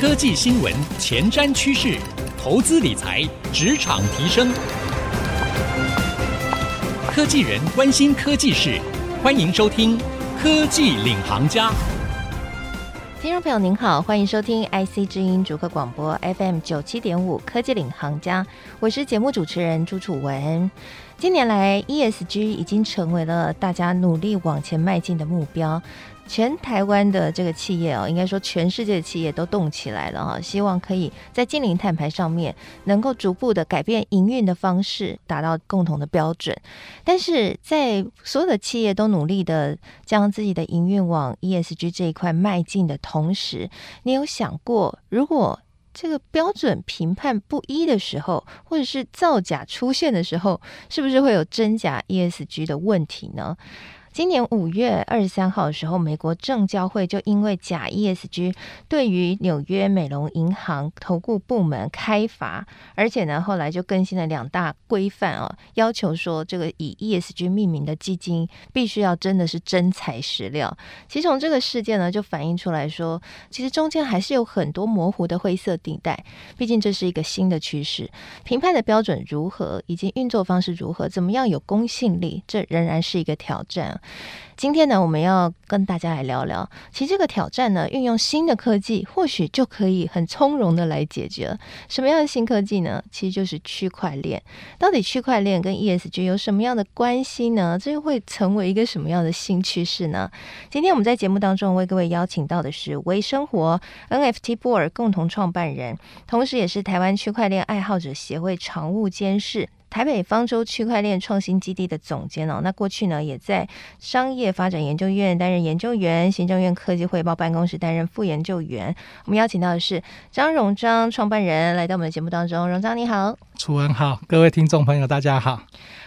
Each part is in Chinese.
科技新闻、前瞻趋势、投资理财、职场提升，科技人关心科技事，欢迎收听《科技领航家》。听众朋友您好，欢迎收听 IC 之音逐客广播 FM 九七点五《科技领航家》，我是节目主持人朱楚文。近年来，ESG 已经成为了大家努力往前迈进的目标。全台湾的这个企业哦，应该说全世界的企业都动起来了哈，希望可以在净零碳排上面能够逐步的改变营运的方式，达到共同的标准。但是在所有的企业都努力的将自己的营运往 ESG 这一块迈进的同时，你有想过，如果这个标准评判不一的时候，或者是造假出现的时候，是不是会有真假 ESG 的问题呢？今年五月二十三号的时候，美国证交会就因为假 ESG 对于纽约美隆银行投顾部门开罚，而且呢，后来就更新了两大规范啊，要求说这个以 ESG 命名的基金必须要真的是真材实料。其实从这个事件呢，就反映出来说，其实中间还是有很多模糊的灰色地带。毕竟这是一个新的趋势，评判的标准如何，以及运作方式如何，怎么样有公信力，这仍然是一个挑战。今天呢，我们要跟大家来聊聊，其实这个挑战呢，运用新的科技，或许就可以很从容的来解决。什么样的新科技呢？其实就是区块链。到底区块链跟 ESG 有什么样的关系呢？这又会成为一个什么样的新趋势呢？今天我们在节目当中为各位邀请到的是微生活 NFT Board 共同创办人，同时也是台湾区块链爱好者协会常务监事。台北方舟区块链创新基地的总监哦，那过去呢也在商业发展研究院担任研究员，行政院科技汇报办公室担任副研究员。我们邀请到的是张荣章创办人来到我们的节目当中，荣章你好，楚文好，各位听众朋友大家好。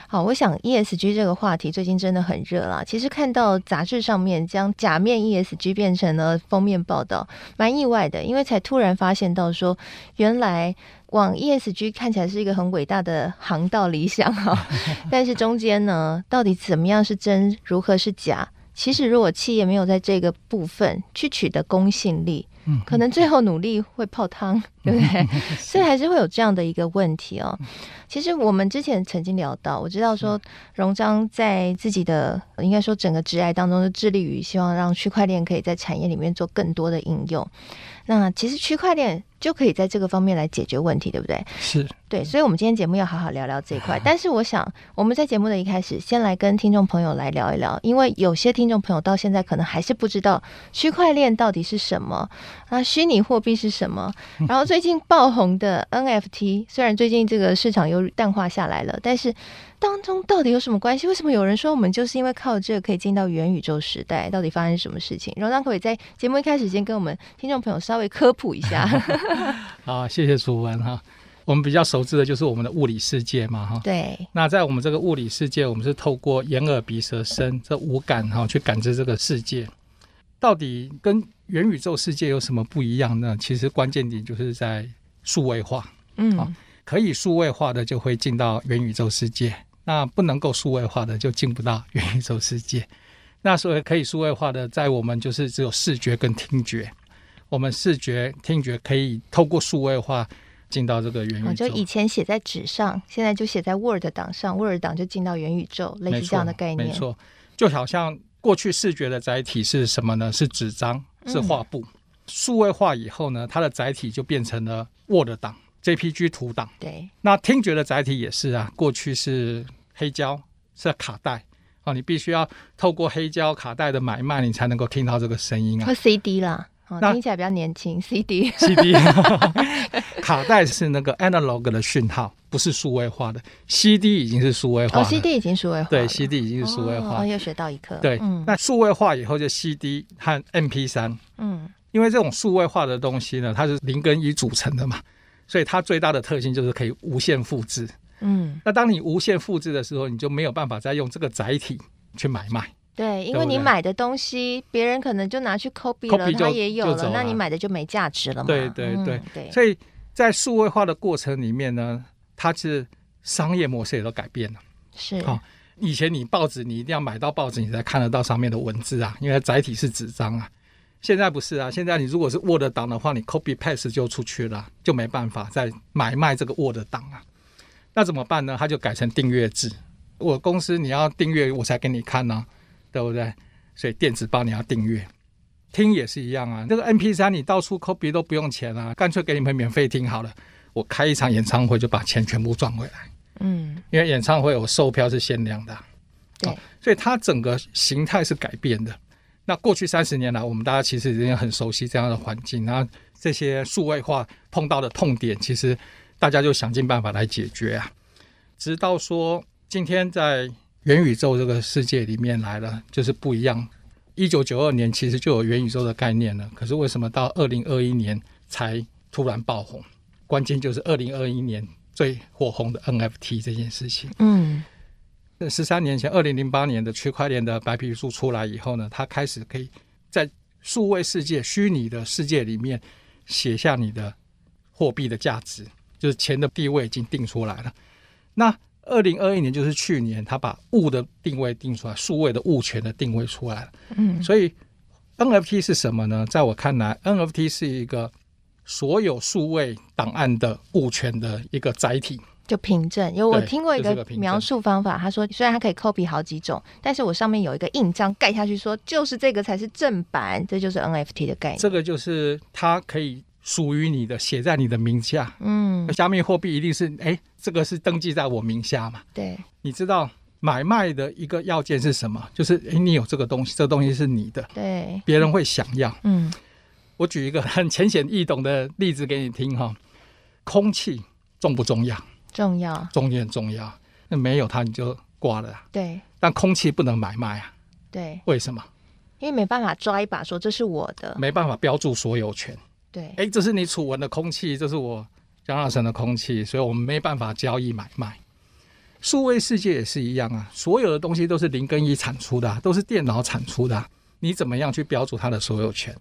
好，我想 ESG 这个话题最近真的很热啦。其实看到杂志上面将假面 ESG 变成了封面报道，蛮意外的，因为才突然发现到说原来。往 ESG 看起来是一个很伟大的航道理想哈，但是中间呢，到底怎么样是真，如何是假？其实如果企业没有在这个部分去取得公信力，可能最后努力会泡汤，对 不对？所以还是会有这样的一个问题哦。其实我们之前曾经聊到，我知道说荣章在自己的应该说整个职涯当中，是致力于希望让区块链可以在产业里面做更多的应用。那其实区块链。就可以在这个方面来解决问题，对不对？是对，所以，我们今天节目要好好聊聊这一块。但是，我想我们在节目的一开始，先来跟听众朋友来聊一聊，因为有些听众朋友到现在可能还是不知道区块链到底是什么，啊，虚拟货币是什么。然后，最近爆红的 NFT，虽然最近这个市场又淡化下来了，但是。当中到底有什么关系？为什么有人说我们就是因为靠这个可以进到元宇宙时代？到底发生什么事情？荣章可以在节目一开始先跟我们听众朋友稍微科普一下。好，谢谢楚文哈。我们比较熟知的就是我们的物理世界嘛哈。对。那在我们这个物理世界，我们是透过眼耳鼻舌身这五感哈去感知这个世界。到底跟元宇宙世界有什么不一样呢？其实关键点就是在数位化。嗯。可以数位化的就会进到元宇宙世界。那不能够数位化的就进不到元宇宙世界。那所谓可以数位化的，在我们就是只有视觉跟听觉。我们视觉、听觉可以透过数位化进到这个元宇宙。就以前写在纸上，现在就写在 Word 档上，Word 档就进到元宇宙，类似这样的概念。没错，就好像过去视觉的载体是什么呢？是纸张，是画布。嗯、数位化以后呢，它的载体就变成了 Word 档。JPG 图档，对，那听觉的载体也是啊。过去是黑胶，是卡带哦，你必须要透过黑胶卡带的买卖，你才能够听到这个声音啊。和 CD 啦，哦，那听起来比较年轻。CD，CD，卡带是那个 analog 的讯号，不是数位化的。CD 已经是数位化了，哦，CD 已经数位化，对，CD 已经是数位化。哦，又学到一课。对，嗯，那数位化以后就 CD 和 MP 三嗯，因为这种数位化的东西呢，它是零跟一组成的嘛。所以它最大的特性就是可以无限复制。嗯，那当你无限复制的时候，你就没有办法再用这个载体去买卖。对，因为你买的东西，别人可能就拿去 copy 了，他也有了，那你买的就没价值了嘛。对对对对。所以在数位化的过程里面呢，它是商业模式也都改变了。是。好，以前你报纸你一定要买到报纸，你才看得到上面的文字啊，因为载体是纸张啊。现在不是啊，现在你如果是 Word 档的话，你 copy paste 就出去了，就没办法再买卖这个 Word 档啊。那怎么办呢？他就改成订阅制。我公司你要订阅我才给你看呢、啊，对不对？所以电子报你要订阅，听也是一样啊。那个 MP 三你到处 copy 都不用钱啊，干脆给你们免费听好了。我开一场演唱会就把钱全部赚回来。嗯，因为演唱会我售票是限量的。对、哦，所以它整个形态是改变的。那过去三十年来，我们大家其实已经很熟悉这样的环境，然后这些数位化碰到的痛点，其实大家就想尽办法来解决啊。直到说今天在元宇宙这个世界里面来了，就是不一样。一九九二年其实就有元宇宙的概念了，可是为什么到二零二一年才突然爆红？关键就是二零二一年最火红的 NFT 这件事情。嗯。十三年前，二零零八年的区块链的白皮书出来以后呢，它开始可以在数位世界、虚拟的世界里面写下你的货币的价值，就是钱的地位已经定出来了。那二零二一年就是去年，它把物的定位定出来，数位的物权的定位出来了。嗯，所以 NFT 是什么呢？在我看来，NFT 是一个所有数位档案的物权的一个载体。就凭证，因为我听过一个描述方法，他说虽然它可以 copy 好几种，但是我上面有一个印章盖下去，说就是这个才是正版，这就是 NFT 的概念。这个就是它可以属于你的，写在你的名下。嗯，加密货币一定是哎，这个是登记在我名下嘛？对。你知道买卖的一个要件是什么？就是哎，你有这个东西，这个东西是你的，对，别人会想要。嗯，我举一个很浅显易懂的例子给你听哈，空气重不重要？重要，重要重要。那没有它你就挂了。对，但空气不能买卖啊。对，为什么？因为没办法抓一把说这是我的，没办法标注所有权。对，哎，这是你楚文的空气，这是我江大成的空气，所以我们没办法交易买卖。数位世界也是一样啊，所有的东西都是零跟一产出的啊，都是电脑产出的啊。你怎么样去标注它的所有权？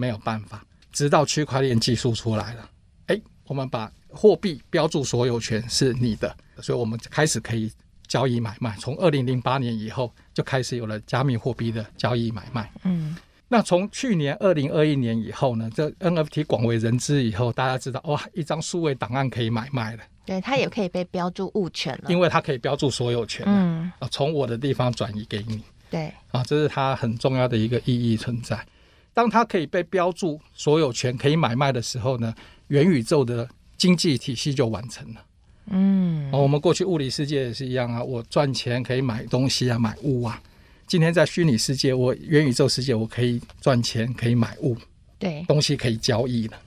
没有办法，直到区块链技术出来了，哎，我们把。货币标注所有权是你的，所以我们开始可以交易买卖。从二零零八年以后就开始有了加密货币的交易买卖。嗯，那从去年二零二一年以后呢，这 NFT 广为人知以后，大家知道哇，一张数位档案可以买卖了。对，它也可以被标注物权了，因为它可以标注所有权。嗯，啊，从我的地方转移给你。对，啊，这是它很重要的一个意义存在。当它可以被标注所有权可以买卖的时候呢，元宇宙的。经济体系就完成了。嗯，我们过去物理世界也是一样啊，我赚钱可以买东西啊，买物啊。今天在虚拟世界，我元宇宙世界，我可以赚钱，可以买物，对，东西可以交易了。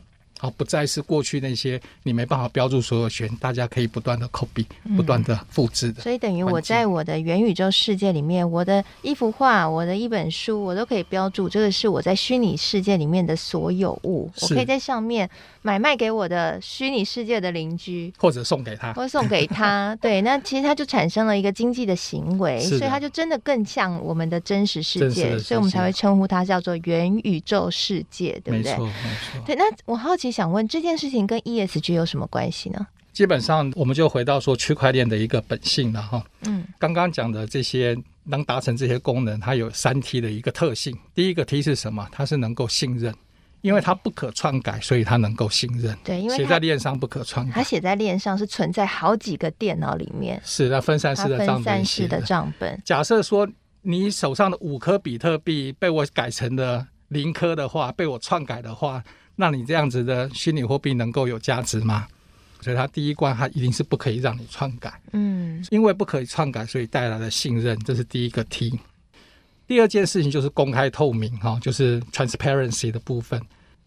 好，不再是过去那些你没办法标注所有权，大家可以不断的 copy，不断的复制的。所以等于我在我的元宇宙世界里面，我的一幅画，我的一本书，我都可以标注这个是我在虚拟世界里面的所有物，我可以在上面买卖给我的虚拟世界的邻居，或者送给他，或送给他。对，那其实它就产生了一个经济的行为，所以它就真的更像我们的真实世界，所以我们才会称呼它叫做元宇宙世界，对不对？没错，没错。对，那我好奇。想问这件事情跟 ESG 有什么关系呢？基本上我们就回到说区块链的一个本性了哈。嗯，刚刚讲的这些能达成这些功能，它有三 T 的一个特性。第一个 T 是什么？它是能够信任，因为它不可篡改，所以它能够信任。对，因为写在链上不可篡改，它写在链上是存在好几个电脑里面，是那分散式的账本。分散式的账本。假设说你手上的五颗比特币被我改成了零颗的话，被我篡改的话。那你这样子的虚拟货币能够有价值吗？所以它第一关，它一定是不可以让你篡改。嗯，因为不可以篡改，所以带来了信任，这是第一个 T。第二件事情就是公开透明，哈，就是 transparency 的部分，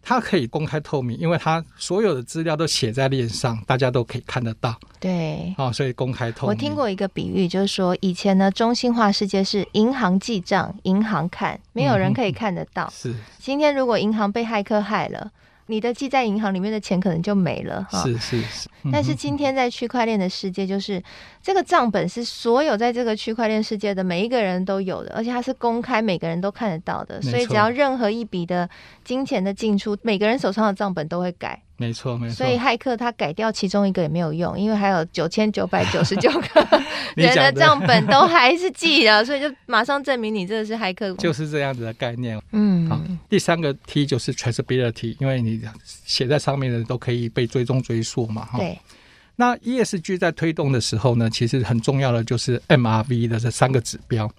它可以公开透明，因为它所有的资料都写在链上，大家都可以看得到。对，啊，所以公开透明。我听过一个比喻，就是说以前呢，中心化世界是银行记账，银行看，没有人可以看得到。嗯、是，今天如果银行被骇客害了。你的记在银行里面的钱可能就没了哈。是是是。但是今天在区块链的世界，就是这个账本是所有在这个区块链世界的每一个人都有的，而且它是公开，每个人都看得到的。所以只要任何一笔的金钱的进出，每个人手上的账本都会改。没错没错。所以骇客他改掉其中一个也没有用，因为还有九千九百九十九个 人的账本都还是记了，所以就马上证明你这个是骇客，就是这样子的概念。嗯，好，第三个 T 就是 traceability，因为你写在上面的都可以被追踪追溯嘛。对。那 ESG 在推动的时候呢，其实很重要的就是 MRV 的这三个指标。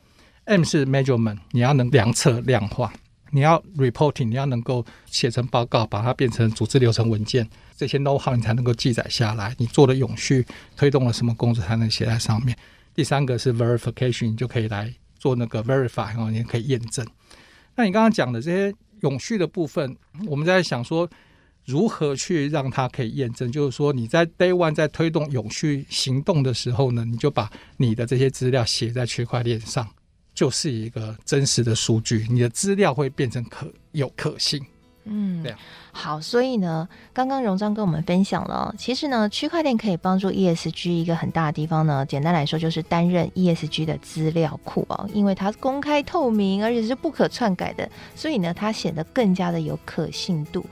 M 是 measurement，你要能量测量化；你要 reporting，你要能够写成报告，把它变成组织流程文件。这些 know-how 你才能够记载下来。你做的永续推动了什么工作，才能写在上面。第三个是 verification，你就可以来做那个 verify 哦，你可以验证。那你刚刚讲的这些永续的部分，我们在想说。如何去让它可以验证？就是说，你在 Day One 在推动永续行动的时候呢，你就把你的这些资料写在区块链上，就是一个真实的数据，你的资料会变成可有可信。嗯，对。好，所以呢，刚刚荣章跟我们分享了，其实呢，区块链可以帮助 ESG 一个很大的地方呢，简单来说就是担任 ESG 的资料库哦，因为它公开透明，而且是不可篡改的，所以呢，它显得更加的有可信度。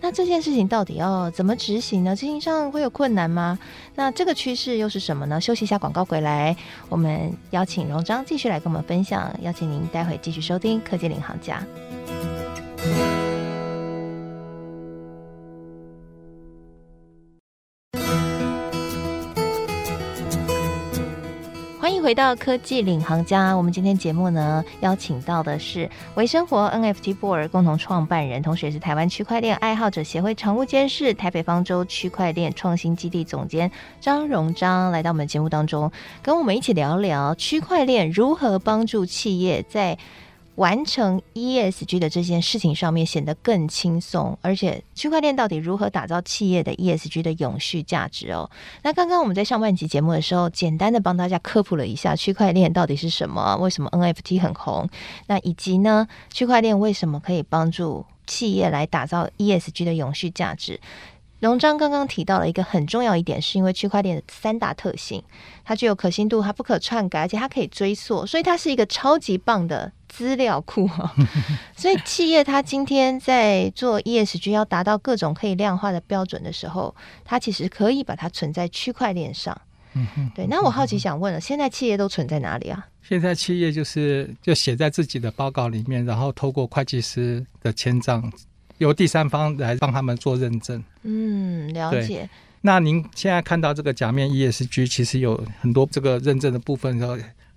那这件事情到底要怎么执行呢？执行上会有困难吗？那这个趋势又是什么呢？休息一下，广告回来，我们邀请荣章继续来跟我们分享。邀请您待会继续收听《科技领航家》。回到科技领航家，我们今天节目呢邀请到的是微生活 NFT Board 共同创办人，同时也是台湾区块链爱好者协会常务监事、台北方舟区块链创新基地总监张荣章，来到我们节目当中，跟我们一起聊聊区块链如何帮助企业在。完成 ESG 的这件事情上面显得更轻松，而且区块链到底如何打造企业的 ESG 的永续价值哦？那刚刚我们在上半集节目的时候，简单的帮大家科普了一下区块链到底是什么，为什么 NFT 很红，那以及呢，区块链为什么可以帮助企业来打造 ESG 的永续价值？荣章刚刚提到了一个很重要一点，是因为区块链的三大特性，它具有可信度，它不可篡改，而且它可以追溯，所以它是一个超级棒的资料库。所以企业它今天在做 ESG 要达到各种可以量化的标准的时候，它其实可以把它存在区块链上。对。那我好奇想问了，现在企业都存在哪里啊？现在企业就是就写在自己的报告里面，然后透过会计师的签账。由第三方来帮他们做认证。嗯，了解。那您现在看到这个假面 ESG，其实有很多这个认证的部分。然后，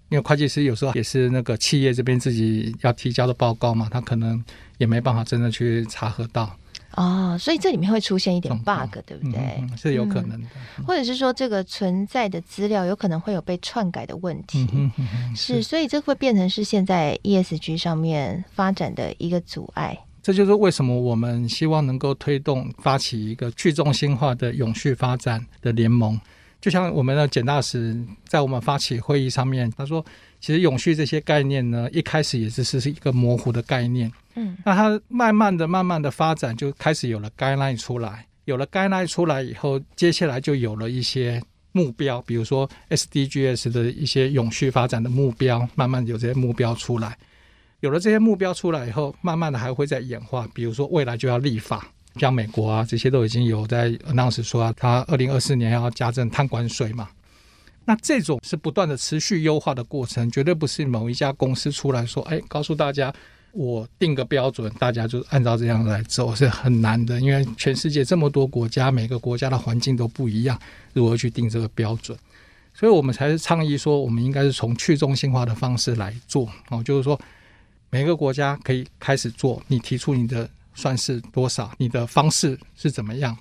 因为会计师有时候也是那个企业这边自己要提交的报告嘛，他可能也没办法真的去查核到。哦，所以这里面会出现一点 bug，对不对？是有可能的。嗯，或者是说，这个存在的资料有可能会有被篡改的问题。嗯是，所以这会变成是现在 ESG 上面发展的一个阻碍。这就是为什么我们希望能够推动发起一个去中心化的永续发展的联盟。就像我们的简大使在我们发起会议上面，他说，其实永续这些概念呢，一开始也只是是一个模糊的概念。嗯，那它慢慢的、慢慢的发展，就开始有了 guideline 出来。有了 guideline 出来以后，接下来就有了一些目标，比如说 SDGs 的一些永续发展的目标，慢慢有这些目标出来。有了这些目标出来以后，慢慢的还会再演化。比如说，未来就要立法，像美国啊，这些都已经有在 announce 说啊，它二零二四年要加征碳关税嘛。那这种是不断的持续优化的过程，绝对不是某一家公司出来说，哎，告诉大家我定个标准，大家就按照这样来走，是很难的。因为全世界这么多国家，每个国家的环境都不一样，如何去定这个标准？所以我们才是倡议说，我们应该是从去中心化的方式来做哦，就是说。每个国家可以开始做，你提出你的算式多少，你的方式是怎么样？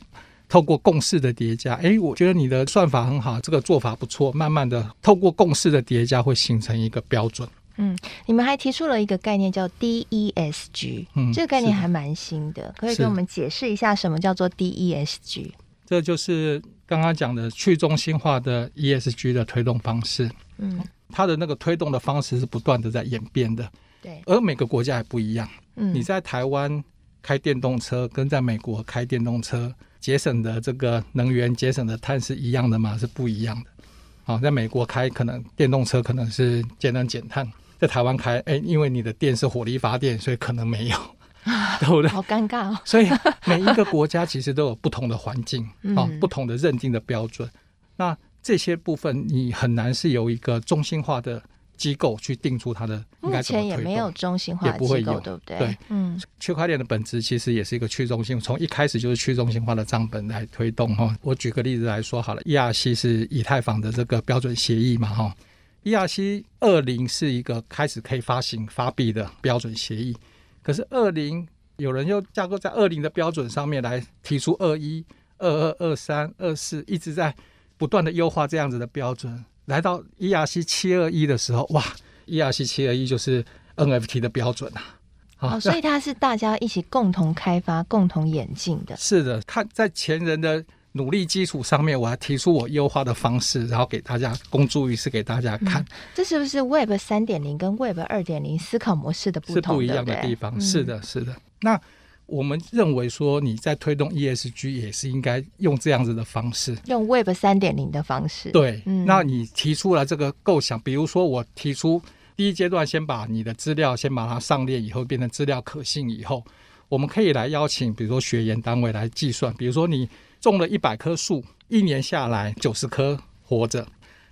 透过共识的叠加，诶，我觉得你的算法很好，这个做法不错。慢慢的，透过共识的叠加，会形成一个标准。嗯，你们还提出了一个概念叫 DESG，嗯，这个概念还蛮新的，可以给我们解释一下什么叫做 DESG？这就是刚刚讲的去中心化的 ESG 的推动方式。嗯，它的那个推动的方式是不断的在演变的。对，而每个国家也不一样。嗯，你在台湾开电动车，跟在美国开电动车节省的这个能源、节省的碳是一样的吗？是不一样的。好，在美国开可能电动车可能是节能减碳，在台湾开，哎，因为你的电是火力发电，所以可能没有，对不对？好尴尬哦。所以每一个国家其实都有不同的环境啊，嗯，不同的认定的标准。那这些部分你很难是由一个中心化的机构去定出它的应该怎么推动。目前也没有中心化的机构，也不会有，对不对？对，嗯，区块链的本质其实也是一个去中心，从一开始就是去中心化的账本来推动哈。我举个例子来说好了，ERC 是以太坊的这个标准协议嘛哈，ERC 二零是一个开始可以发行发币的标准协议，可是二零有人又架构在二零的标准上面来提出二一、二二、二三、二四，一直在不断的优化这样子的标准。来到 ERC 七二一的时候，哇，ERC 七二一就是 NFT 的标准啊！哦，所以它是大家一起共同开发、共同演进的。是的，看在前人的努力基础上面，我还提出我优化的方式，然后给大家公诸于世给大家看。嗯，这是不是 Web 三点零跟 Web 二点零思考模式的不同？是不一样的地方。是的，是的。那我们认为说，你在推动 ESG 也是应该用这样子的方式，用 Web 三点零的方式。对，嗯，那你提出了这个构想，比如说我提出第一阶段，先把你的资料先把它上链，以后变成资料可信以后，我们可以来邀请，比如说学研单位来计算，比如说你种了一百棵树，一年下来九十棵活着，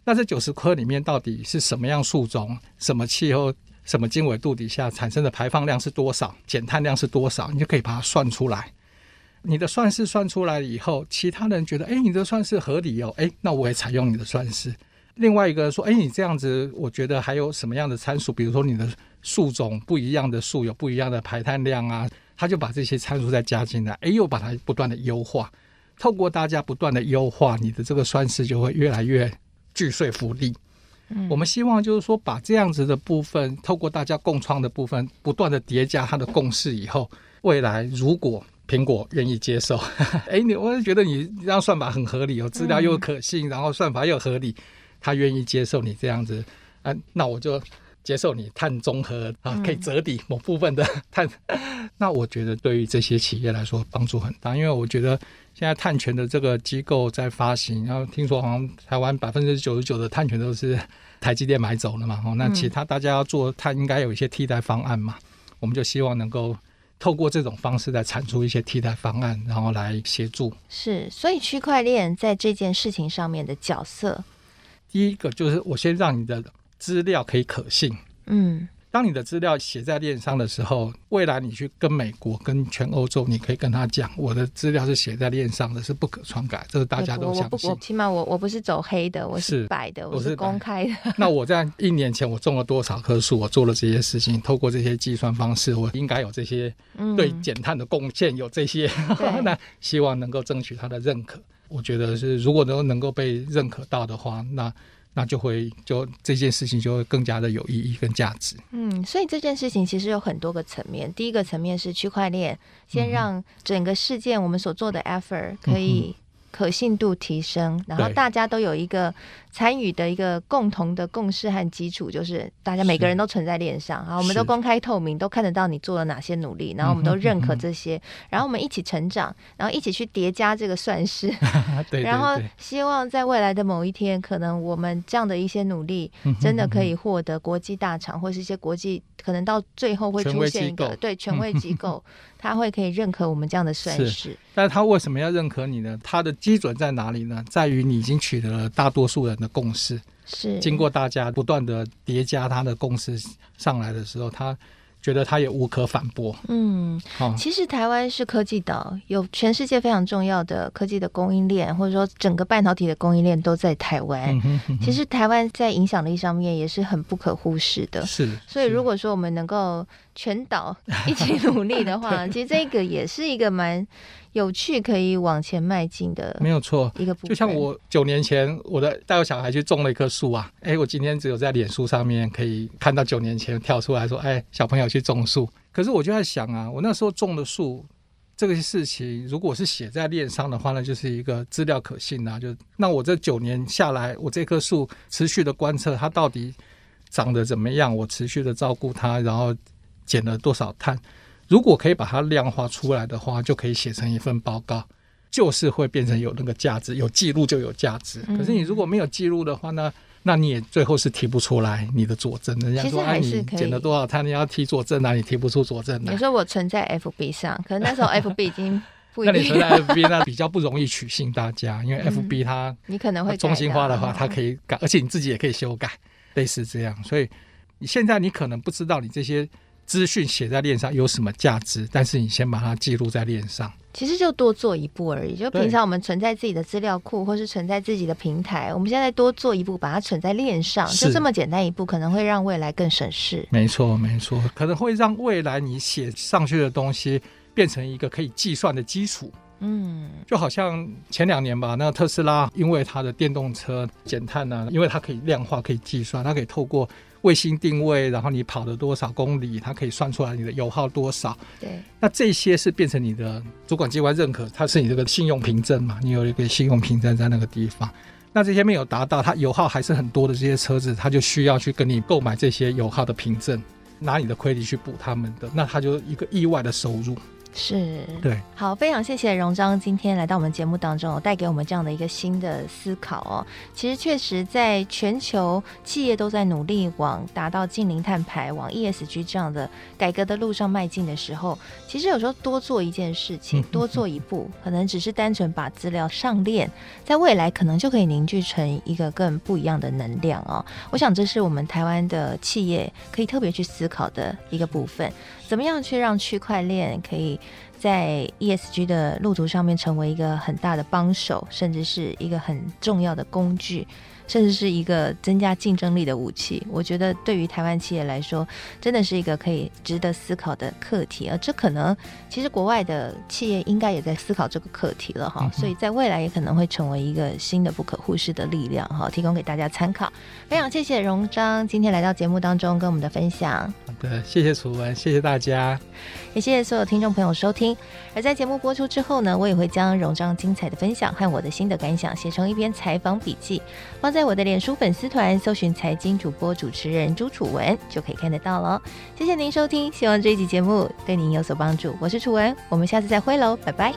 那这九十棵里面到底是什么样树种，什么气候？什么经纬度底下产生的排放量是多少，减碳量是多少，你就可以把它算出来。你的算式算出来以后，其他人觉得，哎，你的算式合理哦，哎，那我也采用你的算式。另外一个说，哎，你这样子，我觉得还有什么样的参数，比如说你的树种不一样的树有不一样的排碳量啊，他就把这些参数再加进来，哎，又把它不断的优化。透过大家不断的优化，你的这个算式就会越来越具说服力。我们希望就是说，把这样子的部分，透过大家共创的部分，不断的叠加它的共识以后，未来如果苹果愿意接受，哎，你我也觉得你这样算法很合理，有资料又可信，然后算法又合理，他愿意接受你这样子，啊，那我就接受你碳中和啊，可以折抵某部分的碳。那我觉得对于这些企业来说帮助很大，因为我觉得。现在碳权的这个机构在发行，然后听说好像台湾百分之九十九的碳权都是台积电买走了嘛，哦，那其他大家要做碳应该有一些替代方案嘛，我们就希望能够透过这种方式来产出一些替代方案，然后来协助。是，所以区块链在这件事情上面的角色，第一个就是我先让你的资料可以可信，嗯。当你的资料写在链上的时候，未来你去跟美国、跟全欧洲，你可以跟他讲，我的资料是写在链上的，是不可篡改，这是大家都相信。我不，起码我我不是走黑的，我是白的，我是公开的。那我在一年前我种了多少棵树？我做了这些事情，透过这些计算方式，我应该有这些对减碳的贡献，有这些，嗯、那希望能够争取他的认可。我觉得是，如果能能够被认可到的话，那。那就会就这件事情就会更加的有意义跟价值。嗯，所以这件事情其实有很多个层面。第一个层面是区块链，先让整个事件我们所做的 effort 可以可信度提升，然后大家都有一个。参与的一个共同的共识和基础，就是大家每个人都存在链上，啊，我们都公开透明，都看得到你做了哪些努力，然后我们都认可这些，嗯、然后我们一起成长，然后一起去叠加这个算式，对对对，然后希望在未来的某一天，可能我们这样的一些努力，真的可以获得国际大厂或是一些国际，可能到最后会出现一个对权威机构，他会可以认可我们这样的算式。但是他为什么要认可你呢？他的基准在哪里呢？在于你已经取得了大多数人的。共识是经过大家不断的叠加，他的共识上来的时候，他觉得他也无可反驳。嗯，好，其实台湾是科技岛，有全世界非常重要的科技的供应链，或者说整个半导体的供应链都在台湾。嗯哼嗯哼，其实台湾在影响力上面也是很不可忽视的。是，所以如果说我们能够全岛一起努力的话，其实这个也是一个蛮。有趣可以往前迈进的，没有错。一个就像我九年前，我的带我小孩去种了一棵树啊，哎，我今天只有在脸书上面可以看到九年前跳出来说，哎，小朋友去种树。可是我就在想啊，我那时候种的树，这个事情如果是写在链上的话呢，就是一个资料可信啊。就那我这九年下来，我这棵树持续的观测它到底长得怎么样，我持续的照顾它，然后减了多少碳。如果可以把它量化出来的话，就可以写成一份报告，就是会变成有那个价值，有记录就有价值。可是你如果没有记录的话呢，那你也最后是提不出来你的佐证。人家说哎，你减了多少他，你要提佐证啊，你提不出佐证来。你说我存在 FB 上，可能那时候 FB 已经 那你存在 FB 那比较不容易取信大家，因为 FB 它你可能会中心化的话，它可以改，而且你自己也可以修改，类似这样。所以你现在你可能不知道你这些。资讯写在链上有什么价值？但是你先把它记录在链上。其实就多做一步而已。就平常我们存在自己的资料库，或是存在自己的平台，我们现在多做一步，把它存在链上，就这么简单一步，可能会让未来更省事。没错，没错，可能会让未来你写上去的东西变成一个可以计算的基础。嗯，就好像前两年吧，那个特斯拉因为它的电动车减碳呢，因为它可以量化，可以计算，它可以透过。卫星定位，然后你跑了多少公里，它可以算出来你的油耗多少。对，那这些是变成你的主管机关认可，它是你这个信用凭证嘛？你有一个信用凭证在那个地方。那这些没有达到，它油耗还是很多的这些车子，它就需要去跟你购买这些油耗的凭证，拿你的亏 r 去补他们的，那它就一个意外的收入。是对，好，非常谢谢荣章今天来到我们节目当中，带给我们这样的一个新的思考哦。其实确实，在全球企业都在努力往达到净零碳排、往 ESG 这样的改革的路上迈进的时候，其实有时候多做一件事情，多做一步，可能只是单纯把资料上链，在未来可能就可以凝聚成一个更不一样的能量哦。我想这是我们台湾的企业可以特别去思考的一个部分。怎么样去让区块链可以在 ESG 的路途上面成为一个很大的帮手，甚至是一个很重要的工具？甚至是一个增加竞争力的武器，我觉得对于台湾企业来说，真的是一个可以值得思考的课题。而这可能，其实国外的企业应该也在思考这个课题了哈。所以在未来也可能会成为一个新的不可忽视的力量哈，提供给大家参考。非常谢谢荣章今天来到节目当中跟我们的分享。好的，谢谢楚文，谢谢大家，也谢谢所有听众朋友收听。而在节目播出之后呢，我也会将荣章精彩的分享和我的新的感想写成一篇采访笔记，放在。在我的脸书粉丝团搜寻财经主播主持人朱楚文就可以看得到了。谢谢您收听，希望这一集节目对您有所帮助。我是楚文，我们下次再会喽，拜拜。